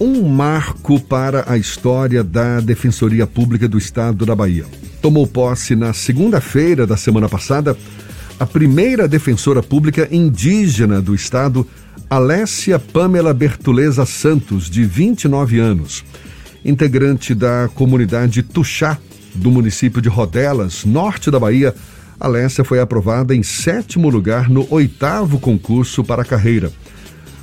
um marco para a história da Defensoria Pública do Estado da Bahia. Tomou posse na segunda-feira da semana passada a primeira defensora pública indígena do Estado, Alessia Pamela Bertuleza Santos, de 29 anos, integrante da comunidade Tuxá, do município de Rodelas, norte da Bahia. Alessia foi aprovada em sétimo lugar no oitavo concurso para a carreira.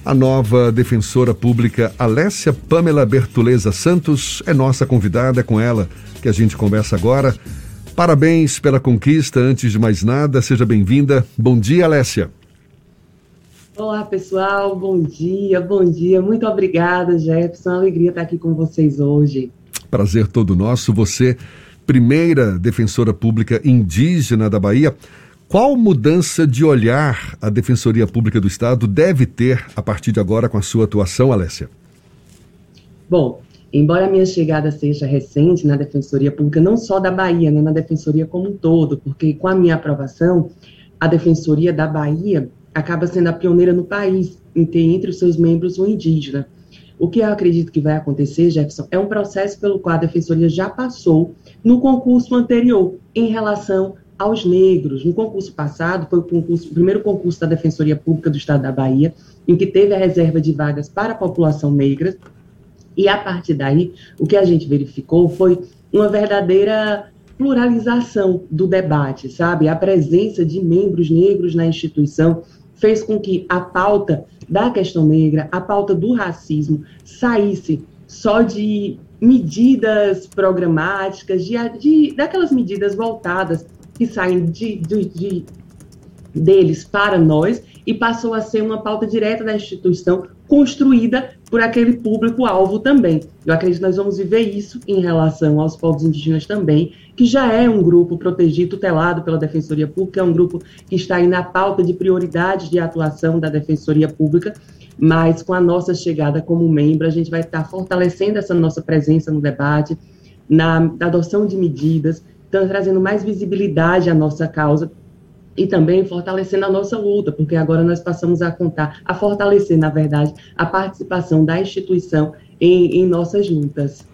A nova defensora pública Alessia Pamela Bertuleza Santos é nossa convidada, é com ela que a gente conversa agora. Parabéns pela conquista, antes de mais nada, seja bem-vinda. Bom dia, Alessia. Olá, pessoal, bom dia, bom dia. Muito obrigada, Jefferson. Alegria estar aqui com vocês hoje. Prazer todo nosso. Você, primeira defensora pública indígena da Bahia. Qual mudança de olhar a Defensoria Pública do Estado deve ter a partir de agora com a sua atuação, Alessia? Bom, embora a minha chegada seja recente na Defensoria Pública, não só da Bahia, né, na Defensoria como um todo, porque com a minha aprovação, a Defensoria da Bahia acaba sendo a pioneira no país em ter entre os seus membros um indígena. O que eu acredito que vai acontecer, Jefferson, é um processo pelo qual a Defensoria já passou no concurso anterior em relação aos negros. No concurso passado, foi o, concurso, o primeiro concurso da Defensoria Pública do Estado da Bahia, em que teve a reserva de vagas para a população negra, e a partir daí, o que a gente verificou foi uma verdadeira pluralização do debate, sabe? A presença de membros negros na instituição fez com que a pauta da questão negra, a pauta do racismo, saísse só de medidas programáticas, de, de daquelas medidas voltadas que saem de, de, de deles para nós e passou a ser uma pauta direta da instituição construída por aquele público-alvo também. Eu acredito que nós vamos viver isso em relação aos povos indígenas também, que já é um grupo protegido, tutelado pela Defensoria Pública, é um grupo que está aí na pauta de prioridades de atuação da Defensoria Pública, mas com a nossa chegada como membro, a gente vai estar fortalecendo essa nossa presença no debate, na, na adoção de medidas, trazendo mais visibilidade à nossa causa e também fortalecendo a nossa luta, porque agora nós passamos a contar, a fortalecer, na verdade, a participação da instituição em, em nossas lutas.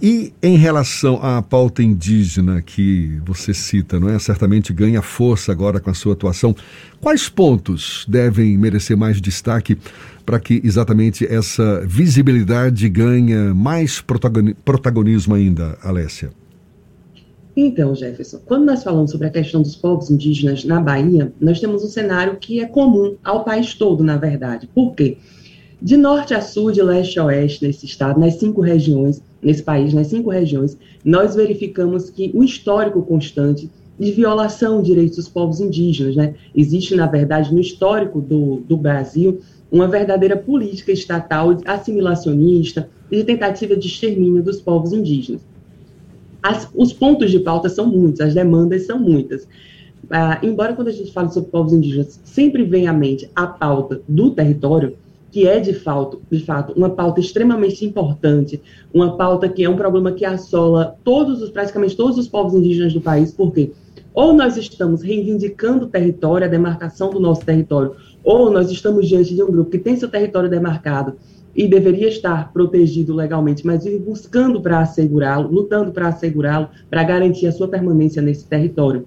E em relação à pauta indígena que você cita, não é? Certamente ganha força agora com a sua atuação. Quais pontos devem merecer mais destaque para que exatamente essa visibilidade ganhe mais protagonismo ainda, Alessia? Então, Jefferson, quando nós falamos sobre a questão dos povos indígenas na Bahia, nós temos um cenário que é comum ao país todo, na verdade. Por quê? De norte a sul, de leste a oeste nesse estado, nas cinco regiões, nesse país, nas cinco regiões, nós verificamos que o histórico constante de violação de direitos dos povos indígenas, né? Existe, na verdade, no histórico do, do Brasil, uma verdadeira política estatal assimilacionista e de tentativa de extermínio dos povos indígenas. As, os pontos de pauta são muitos, as demandas são muitas. Ah, embora quando a gente fala sobre povos indígenas, sempre vem à mente a pauta do território, que é de fato, de fato uma pauta extremamente importante, uma pauta que é um problema que assola todos os, praticamente todos os povos indígenas do país, porque ou nós estamos reivindicando o território, a demarcação do nosso território, ou nós estamos diante de um grupo que tem seu território demarcado e deveria estar protegido legalmente, mas vive buscando para assegurá-lo, lutando para assegurá-lo, para garantir a sua permanência nesse território.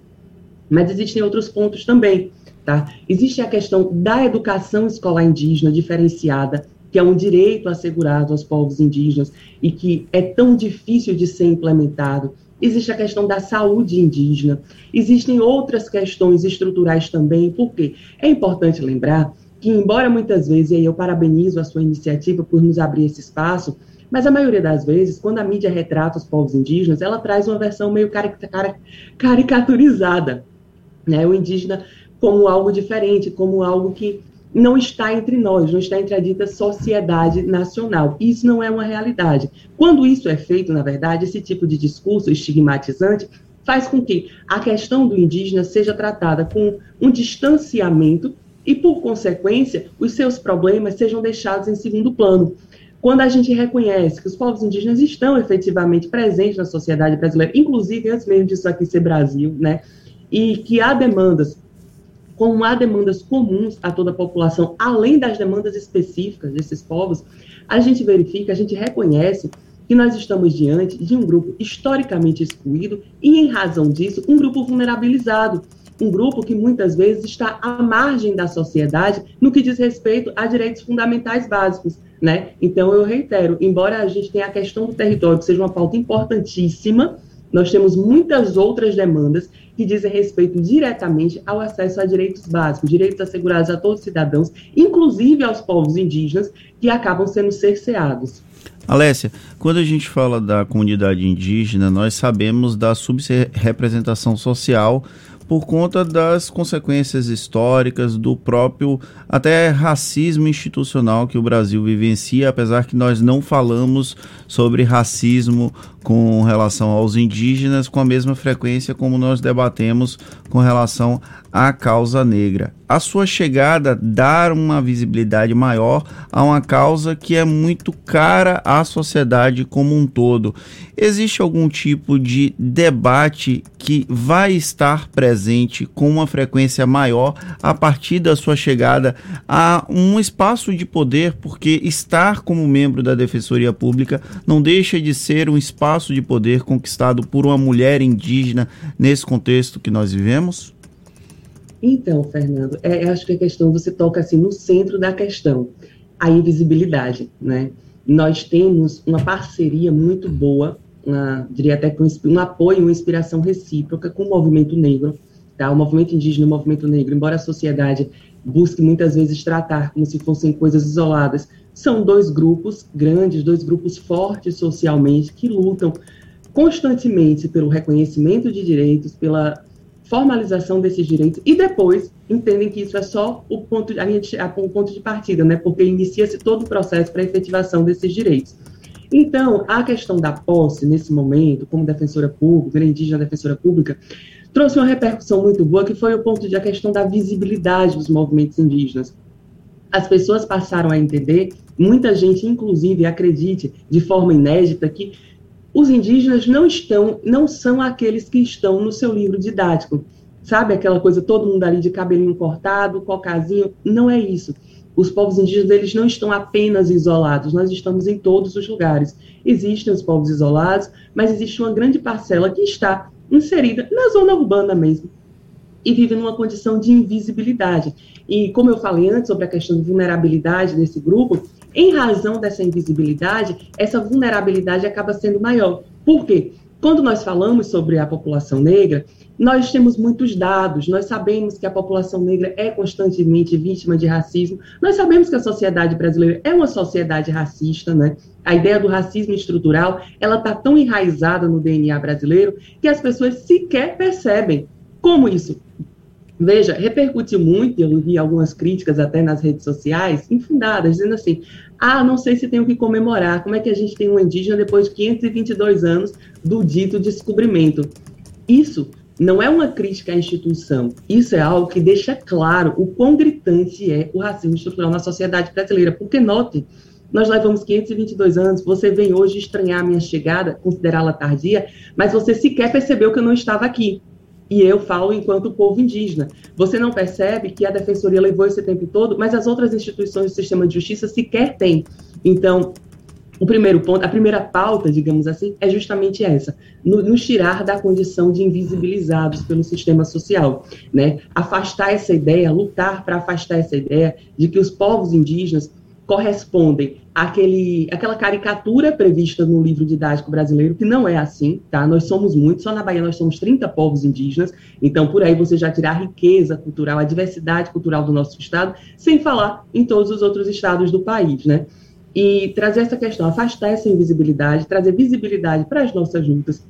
Mas existem outros pontos também, tá? Existe a questão da educação escolar indígena diferenciada, que é um direito assegurado aos povos indígenas e que é tão difícil de ser implementado. Existe a questão da saúde indígena. Existem outras questões estruturais também, porque é importante lembrar que, embora muitas vezes, e aí eu parabenizo a sua iniciativa por nos abrir esse espaço, mas a maioria das vezes, quando a mídia retrata os povos indígenas, ela traz uma versão meio caricaturizada, né? O indígena como algo diferente, como algo que não está entre nós, não está entre a dita sociedade nacional. Isso não é uma realidade. Quando isso é feito, na verdade, esse tipo de discurso estigmatizante faz com que a questão do indígena seja tratada com um distanciamento e, por consequência, os seus problemas sejam deixados em segundo plano. Quando a gente reconhece que os povos indígenas estão efetivamente presentes na sociedade brasileira, inclusive antes mesmo disso aqui ser Brasil, né, e que há demandas como há demandas comuns a toda a população, além das demandas específicas desses povos, a gente verifica, a gente reconhece que nós estamos diante de um grupo historicamente excluído e, em razão disso, um grupo vulnerabilizado. Um grupo que muitas vezes está à margem da sociedade no que diz respeito a direitos fundamentais básicos. Né? Então, eu reitero, embora a gente tenha a questão do território, que seja uma pauta importantíssima, nós temos muitas outras demandas que dizem respeito diretamente ao acesso a direitos básicos, direitos assegurados a todos os cidadãos, inclusive aos povos indígenas, que acabam sendo cerceados. Alessia, quando a gente fala da comunidade indígena, nós sabemos da subrepresentação social por conta das consequências históricas do próprio até racismo institucional que o Brasil vivencia, apesar que nós não falamos sobre racismo com relação aos indígenas com a mesma frequência como nós debatemos com relação à causa negra. A sua chegada dar uma visibilidade maior a uma causa que é muito cara à sociedade como um todo. Existe algum tipo de debate que vai estar presente com uma frequência maior a partir da sua chegada a um espaço de poder, porque estar como membro da Defensoria Pública não deixa de ser um espaço de poder conquistado por uma mulher indígena nesse contexto que nós vivemos? Então, Fernando, é, acho que a questão você toca assim no centro da questão, a invisibilidade, né? Nós temos uma parceria muito boa, uma, diria até com um apoio, uma inspiração recíproca com o movimento negro, tá? O movimento indígena, o movimento negro, embora a sociedade busque muitas vezes tratar como se fossem coisas isoladas, são dois grupos grandes, dois grupos fortes socialmente que lutam constantemente pelo reconhecimento de direitos, pela formalização desses direitos e depois entendem que isso é só o ponto, a gente, a, o ponto de partida, né? Porque inicia-se todo o processo para a efetivação desses direitos. Então, a questão da posse, nesse momento, como defensora pública, indígena defensora pública, trouxe uma repercussão muito boa, que foi o ponto de a questão da visibilidade dos movimentos indígenas. As pessoas passaram a entender, muita gente, inclusive, acredite de forma inédita, que os indígenas não estão, não são aqueles que estão no seu livro didático. Sabe aquela coisa, todo mundo ali de cabelinho cortado, cocazinho? Não é isso. Os povos indígenas, eles não estão apenas isolados, nós estamos em todos os lugares. Existem os povos isolados, mas existe uma grande parcela que está inserida na zona urbana mesmo e vive numa condição de invisibilidade. E como eu falei antes sobre a questão de vulnerabilidade desse grupo, em razão dessa invisibilidade, essa vulnerabilidade acaba sendo maior. Por quê? Quando nós falamos sobre a população negra, nós temos muitos dados, nós sabemos que a população negra é constantemente vítima de racismo, nós sabemos que a sociedade brasileira é uma sociedade racista, né? A ideia do racismo estrutural, ela está tão enraizada no DNA brasileiro que as pessoas sequer percebem como isso Veja, repercutiu muito, eu vi algumas críticas até nas redes sociais, infundadas, dizendo assim: ah, não sei se tenho que comemorar, como é que a gente tem um indígena depois de 522 anos do dito descobrimento? Isso não é uma crítica à instituição, isso é algo que deixa claro o quão gritante é o racismo estrutural na sociedade brasileira, porque note, nós levamos 522 anos, você vem hoje estranhar a minha chegada, considerá-la tardia, mas você sequer percebeu que eu não estava aqui. E eu falo enquanto povo indígena. Você não percebe que a defensoria levou esse tempo todo, mas as outras instituições do sistema de justiça sequer têm. Então, o primeiro ponto, a primeira pauta, digamos assim, é justamente essa: nos tirar da condição de invisibilizados pelo sistema social, né? Afastar essa ideia, lutar para afastar essa ideia de que os povos indígenas correspondem àquele, àquela caricatura prevista no livro didático brasileiro, que não é assim, tá? Nós somos muitos, só na Bahia nós somos 30 povos indígenas, então por aí você já tirar a riqueza cultural, a diversidade cultural do nosso estado, sem falar em todos os outros estados do país, né? E trazer essa questão, afastar essa invisibilidade, trazer visibilidade para as nossas lutas,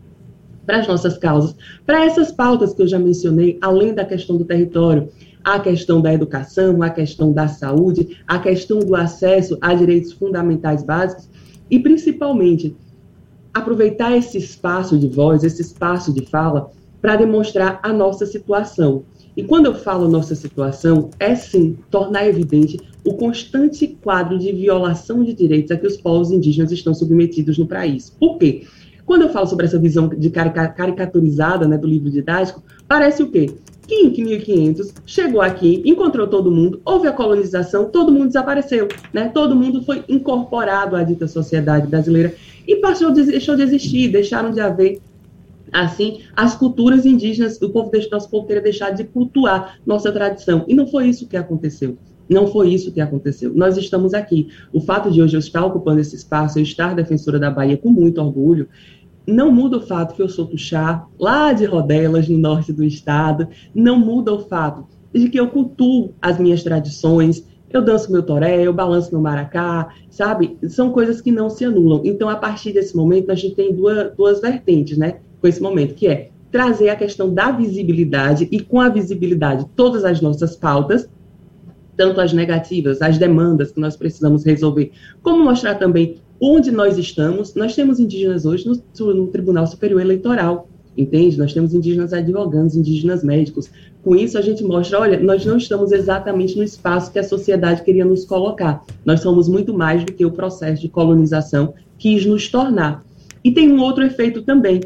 para as nossas causas, para essas pautas que eu já mencionei, além da questão do território, a questão da educação, a questão da saúde, a questão do acesso a direitos fundamentais básicos e, principalmente, aproveitar esse espaço de voz, esse espaço de fala, para demonstrar a nossa situação. E quando eu falo nossa situação, é sim tornar evidente o constante quadro de violação de direitos a que os povos indígenas estão submetidos no país. Por quê? Quando eu falo sobre essa visão de caricaturizada né, do livro didático, parece o quê? Que em 1500 chegou aqui, encontrou todo mundo, houve a colonização, todo mundo desapareceu, né? Todo mundo foi incorporado à dita sociedade brasileira e passou, deixou de existir, deixaram de haver assim as culturas indígenas, o povo deixou, nosso povo teria deixado de cultuar nossa tradição. E não foi isso que aconteceu. Não foi isso que aconteceu. Nós estamos aqui. O fato de hoje eu estar ocupando esse espaço, eu estar defensora da Bahia com muito orgulho, não muda o fato que eu sou tuxá, lá de Rodelas, no norte do estado. Não muda o fato de que eu cultuo as minhas tradições, eu danço meu toré, eu balanço meu maracá, sabe? São coisas que não se anulam. Então, a partir desse momento, a gente tem duas, duas vertentes, né? Com esse momento, que é trazer a questão da visibilidade e, com a visibilidade, todas as nossas pautas, tanto as negativas, as demandas que nós precisamos resolver, como mostrar também onde nós estamos. Nós temos indígenas hoje no, no Tribunal Superior Eleitoral, entende? Nós temos indígenas advogados, indígenas médicos. Com isso, a gente mostra, olha, nós não estamos exatamente no espaço que a sociedade queria nos colocar. Nós somos muito mais do que o processo de colonização quis nos tornar. E tem um outro efeito também,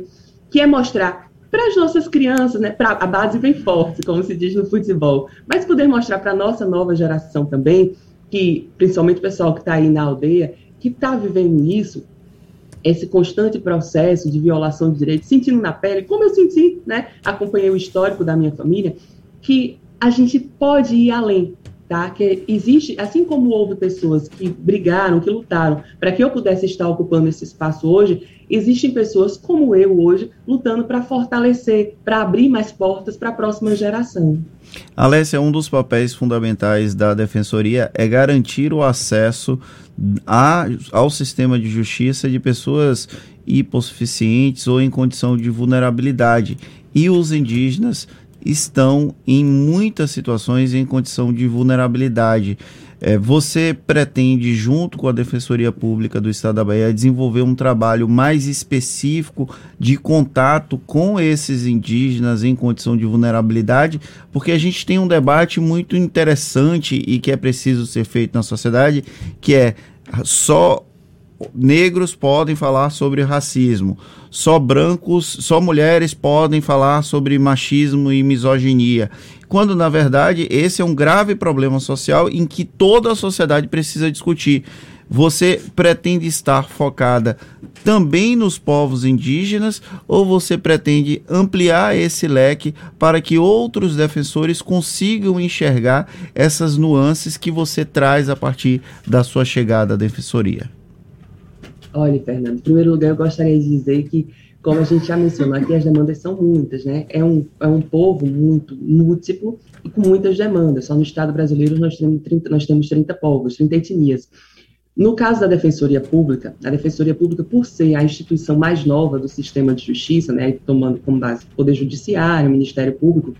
que é mostrar para as nossas crianças, né, pra, a base vem forte, como se diz no futebol, mas poder mostrar para a nossa nova geração também, que principalmente o pessoal que está aí na aldeia, que está vivendo isso, esse constante processo de violação de direitos, sentindo na pele, como eu senti, né, acompanhei o histórico da minha família, que a gente pode ir além, tá? Que existe, assim como houve pessoas que brigaram, que lutaram para que eu pudesse estar ocupando esse espaço hoje, existem pessoas como eu hoje lutando para fortalecer, para abrir mais portas para a próxima geração. Alessia, um dos papéis fundamentais da Defensoria é garantir o acesso a, ao sistema de justiça de pessoas hipossuficientes ou em condição de vulnerabilidade. E os indígenas estão em muitas situações em condição de vulnerabilidade. É, você pretende, junto com a Defensoria Pública do Estado da Bahia, desenvolver um trabalho mais específico de contato com esses indígenas em condição de vulnerabilidade? Porque a gente tem um debate muito interessante e que é preciso ser feito na sociedade, que é só negros podem falar sobre racismo, só brancos, só mulheres podem falar sobre machismo e misoginia. Quando na verdade esse é um grave problema social em que toda a sociedade precisa discutir. Você pretende estar focada também nos povos indígenas ou você pretende ampliar esse leque para que outros defensores consigam enxergar essas nuances que você traz a partir da sua chegada à defensoria? Olha, Fernando, em primeiro lugar, eu gostaria de dizer que, como a gente já mencionou aqui, as demandas são muitas, né? É um, é um povo muito múltiplo e com muitas demandas. Só no Estado brasileiro nós temos 30, nós temos 30 povos, 30 etnias. No caso da Defensoria Pública, a Defensoria Pública, por ser a instituição mais nova do sistema de justiça, né, tomando como base o Poder Judiciário, o Ministério Público,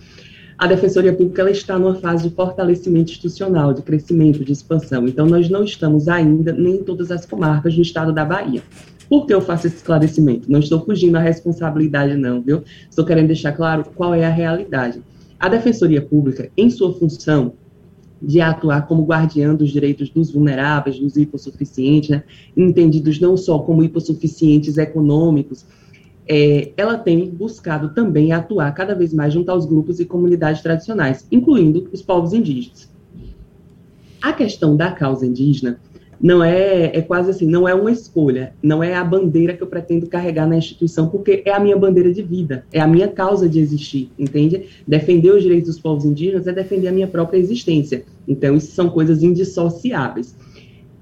a Defensoria Pública ela está numa fase de fortalecimento institucional, de crescimento, de expansão. Então, nós não estamos ainda nem em todas as comarcas do estado da Bahia. Por que eu faço esse esclarecimento? Não estou fugindo da responsabilidade, não, viu? Estou querendo deixar claro qual é a realidade. A Defensoria Pública, em sua função de atuar como guardiã dos direitos dos vulneráveis, dos hipossuficientes, né? entendidos não só como hipossuficientes econômicos, é, ela tem buscado também atuar cada vez mais junto aos grupos e comunidades tradicionais, incluindo os povos indígenas. A questão da causa indígena não é, é quase assim, não é uma escolha, não é a bandeira que eu pretendo carregar na instituição, porque é a minha bandeira de vida, é a minha causa de existir, entende? Defender os direitos dos povos indígenas é defender a minha própria existência. Então, isso são coisas indissociáveis.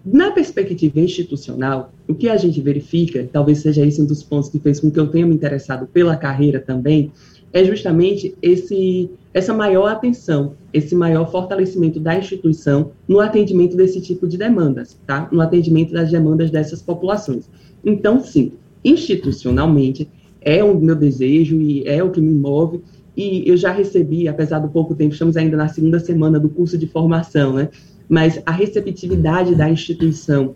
Na perspectiva institucional, o que a gente verifica, talvez seja esse um dos pontos que fez com que eu tenha me interessado pela carreira também, é justamente esse, essa maior atenção, esse maior fortalecimento da instituição no atendimento desse tipo de demandas, tá? No atendimento das demandas dessas populações. Então, sim, institucionalmente, é o meu desejo e é o que me move. E eu já recebi, apesar do pouco tempo, estamos ainda na segunda semana do curso de formação, né? Mas a receptividade da instituição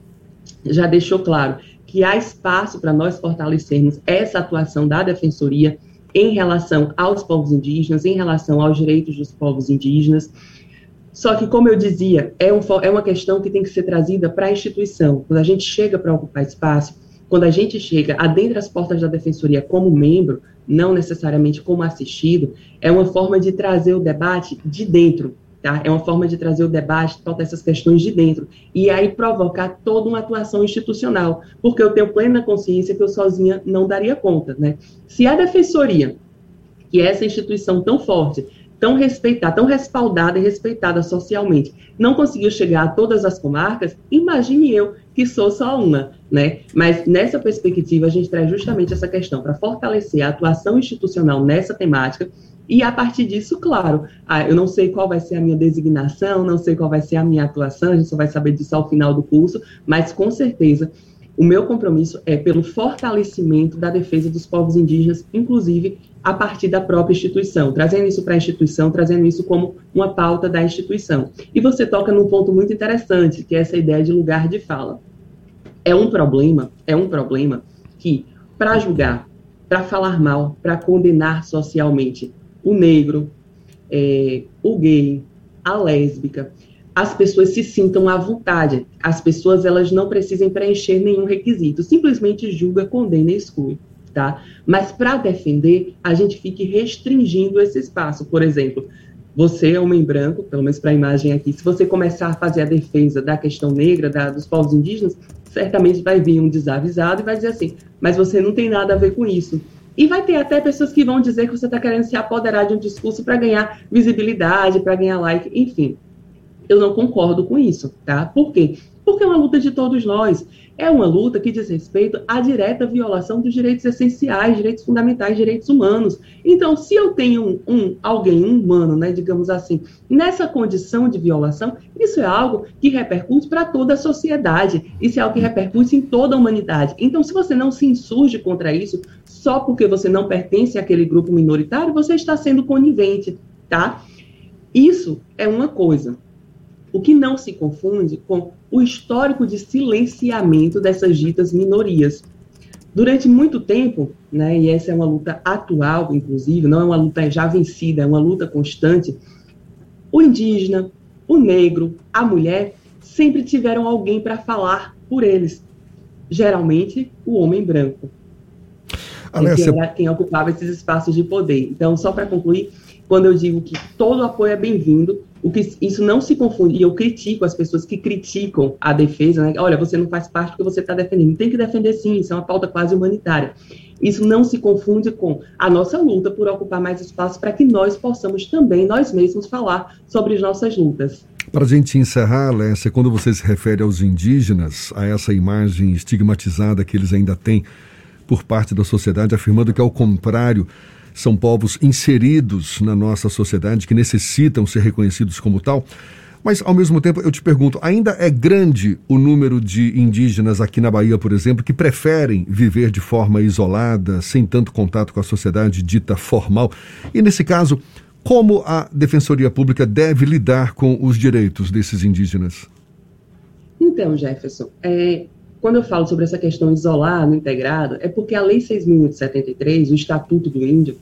já deixou claro que há espaço para nós fortalecermos essa atuação da defensoria em relação aos povos indígenas, em relação aos direitos dos povos indígenas. Só que, como eu dizia, é, um, é uma questão que tem que ser trazida para a instituição. Quando a gente chega para ocupar espaço, quando a gente chega adentra as portas da defensoria como membro, não necessariamente como assistido, é uma forma de trazer o debate de dentro, tá? É uma forma de trazer o debate, todas essas questões de dentro, e aí provocar toda uma atuação institucional, porque eu tenho plena consciência que eu sozinha não daria conta, né? Se a defensoria, que é essa instituição tão forte, tão respeitada, tão respaldada e respeitada socialmente, não conseguiu chegar a todas as comarcas, imagine eu que sou só uma, né? Mas nessa perspectiva a gente traz justamente essa questão para fortalecer a atuação institucional nessa temática e a partir disso, claro, ah, eu não sei qual vai ser a minha designação, não sei qual vai ser a minha atuação, a gente só vai saber disso ao final do curso, mas com certeza o meu compromisso é pelo fortalecimento da defesa dos povos indígenas, inclusive a partir da própria instituição, trazendo isso para a instituição, trazendo isso como uma pauta da instituição. E você toca num ponto muito interessante, que é essa ideia de lugar de fala. É um problema, é um problema que para julgar, para falar mal, para condenar socialmente o negro, é, o gay, a lésbica, as pessoas se sintam à vontade. As pessoas elas não precisam preencher nenhum requisito, simplesmente julga, condena e exclui. Tá? Mas para defender, a gente fique restringindo esse espaço. Por exemplo, você é homem branco, pelo menos para a imagem aqui, se você começar a fazer a defesa da questão negra, da, dos povos indígenas, certamente vai vir um desavisado e vai dizer assim, mas você não tem nada a ver com isso. E vai ter até pessoas que vão dizer que você está querendo se apoderar de um discurso para ganhar visibilidade, para ganhar like, enfim eu não concordo com isso, tá? Por quê? Porque é uma luta de todos nós. É uma luta que diz respeito à direta violação dos direitos essenciais, direitos fundamentais, direitos humanos. Então, se eu tenho um, um alguém um humano, né, digamos assim, nessa condição de violação, isso é algo que repercute para toda a sociedade. Isso é algo que repercute em toda a humanidade. Então, se você não se insurge contra isso, só porque você não pertence àquele grupo minoritário, você está sendo conivente, tá? Isso é uma coisa. O que não se confunde com o histórico de silenciamento dessas ditas minorias. Durante muito tempo, né, e essa é uma luta atual, inclusive, não é uma luta já vencida, é uma luta constante, o indígena, o negro, a mulher sempre tiveram alguém para falar por eles. Geralmente, o homem branco. Alessia... Que era quem ocupava esses espaços de poder. Então, só para concluir, quando eu digo que todo apoio é bem-vindo, o que isso não se confunde, e eu critico as pessoas que criticam a defesa, né? olha, você não faz parte porque você está defendendo. Tem que defender sim, isso é uma pauta quase humanitária. Isso não se confunde com a nossa luta por ocupar mais espaço para que nós possamos também, nós mesmos, falar sobre as nossas lutas. Para a gente encerrar, Lécia, quando você se refere aos indígenas, a essa imagem estigmatizada que eles ainda têm por parte da sociedade, afirmando que, ao contrário, são povos inseridos na nossa sociedade que necessitam ser reconhecidos como tal. Mas, ao mesmo tempo, eu te pergunto: ainda é grande o número de indígenas aqui na Bahia, por exemplo, que preferem viver de forma isolada, sem tanto contato com a sociedade dita formal? E, nesse caso, como a Defensoria Pública deve lidar com os direitos desses indígenas? Então, Jefferson, é, quando eu falo sobre essa questão isolado, integrado, é porque a Lei 6.073, o Estatuto do Índio,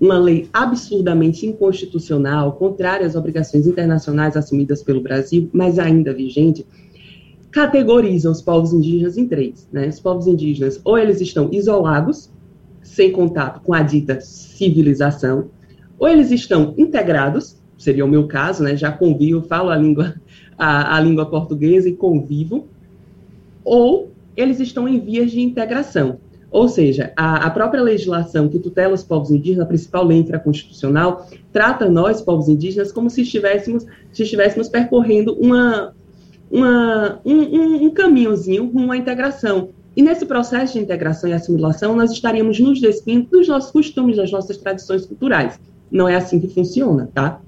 uma lei absurdamente inconstitucional, contrária às obrigações internacionais assumidas pelo Brasil, mas ainda vigente, categoriza os povos indígenas em três. Né? Os povos indígenas, ou eles estão isolados, sem contato com a dita civilização, ou eles estão integrados, seria o meu caso, né? já convivo, falo a língua, a, a língua portuguesa e convivo, ou eles estão em vias de integração. Ou seja, a, a, própria legislação que tutela os povos indígenas, a principal lei infraconstitucional, trata nós, povos indígenas, como se estivéssemos, se estivéssemos percorrendo uma, uma, um, um, caminhozinho rumo à integração. E nesse processo de integração e assimilação, nós estaríamos nos despindo dos nossos costumes, das nossas tradições culturais. Não é assim que funciona, tá?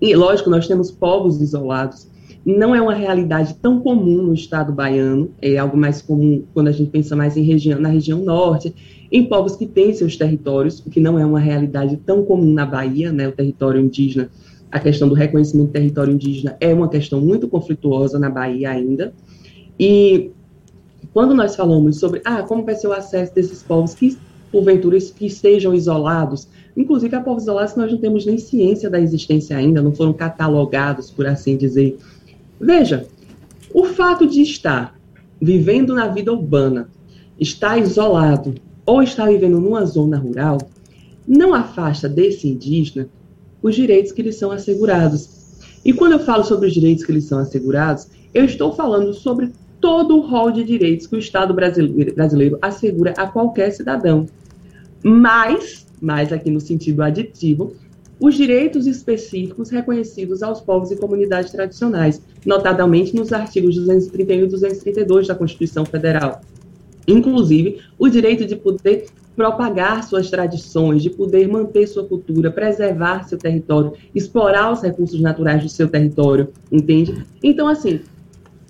E, lógico, nós temos povos isolados, não é uma realidade tão comum no estado baiano, é algo mais comum quando a gente pensa mais em região, na região norte, em povos que têm seus territórios, o que não é uma realidade tão comum na Bahia, né, o território indígena, a questão do reconhecimento do território indígena é uma questão muito conflituosa na Bahia ainda, e quando nós falamos sobre, ah, como vai ser o acesso desses povos que, porventura, que estejam isolados, inclusive há povos isolados que nós não temos nem ciência da existência ainda, não foram catalogados, por assim dizer, Veja, o fato de estar vivendo na vida urbana, está isolado ou está vivendo numa zona rural, não afasta desse indígena os direitos que lhe são assegurados. E quando eu falo sobre os direitos que lhe são assegurados, eu estou falando sobre todo o rol de direitos que o Estado brasileiro, brasileiro assegura a qualquer cidadão. Mas, mais aqui no sentido aditivo, os direitos específicos reconhecidos aos povos e comunidades tradicionais, notadamente nos artigos 231 e 232 da Constituição Federal. Inclusive, o direito de poder propagar suas tradições, de poder manter sua cultura, preservar seu território, explorar os recursos naturais do seu território, entende? Então, assim,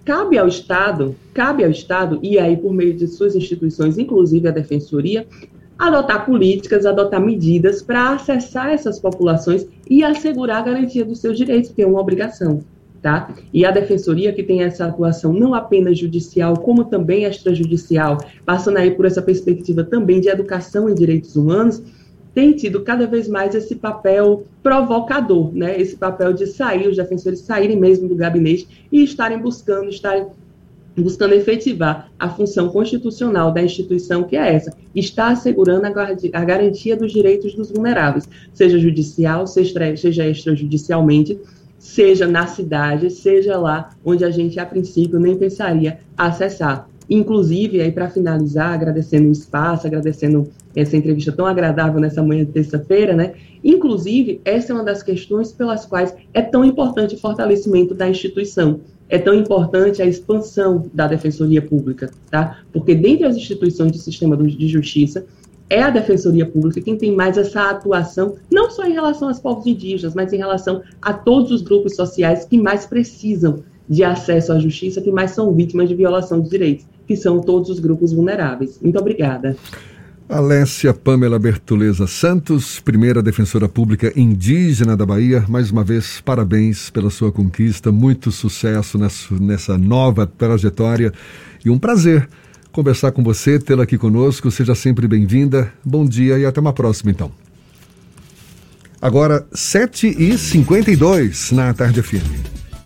cabe ao Estado, cabe ao Estado, e aí por meio de suas instituições, inclusive a Defensoria, adotar políticas, adotar medidas para acessar essas populações e assegurar a garantia dos seus direitos, que é uma obrigação. Tá? E a defensoria que tem essa atuação não apenas judicial, como também extrajudicial, passando aí por essa perspectiva também de educação em direitos humanos, tem tido cada vez mais esse papel provocador, né? Esse papel de sair, os defensores saírem mesmo do gabinete e estarem buscando, estarem buscando efetivar a função constitucional da instituição, que é essa, está assegurando a garantia dos direitos dos vulneráveis, seja judicial, seja, extrajudicialmente, seja na cidade, seja lá onde a gente, a princípio, nem pensaria acessar. Inclusive, aí para finalizar, agradecendo o espaço, agradecendo essa entrevista tão agradável nessa manhã de terça-feira, né? Inclusive, essa é uma das questões pelas quais é tão importante o fortalecimento da instituição é tão importante a expansão da defensoria pública, tá? Porque dentre as instituições do sistema de justiça, é a defensoria pública quem tem mais essa atuação, não só em relação aos povos indígenas, mas em relação a todos os grupos sociais que mais precisam de acesso à justiça, que mais são vítimas de violação de direitos, que são todos os grupos vulneráveis. Muito obrigada. Alessia Pamela Bertoleza Santos, primeira defensora pública indígena da Bahia. Mais uma vez, parabéns pela sua conquista, muito sucesso nessa, nova trajetória e um prazer conversar com você, tê-la aqui conosco. Seja sempre bem-vinda. Bom dia e até uma próxima, então. Agora, 7h52 na Tarde FM.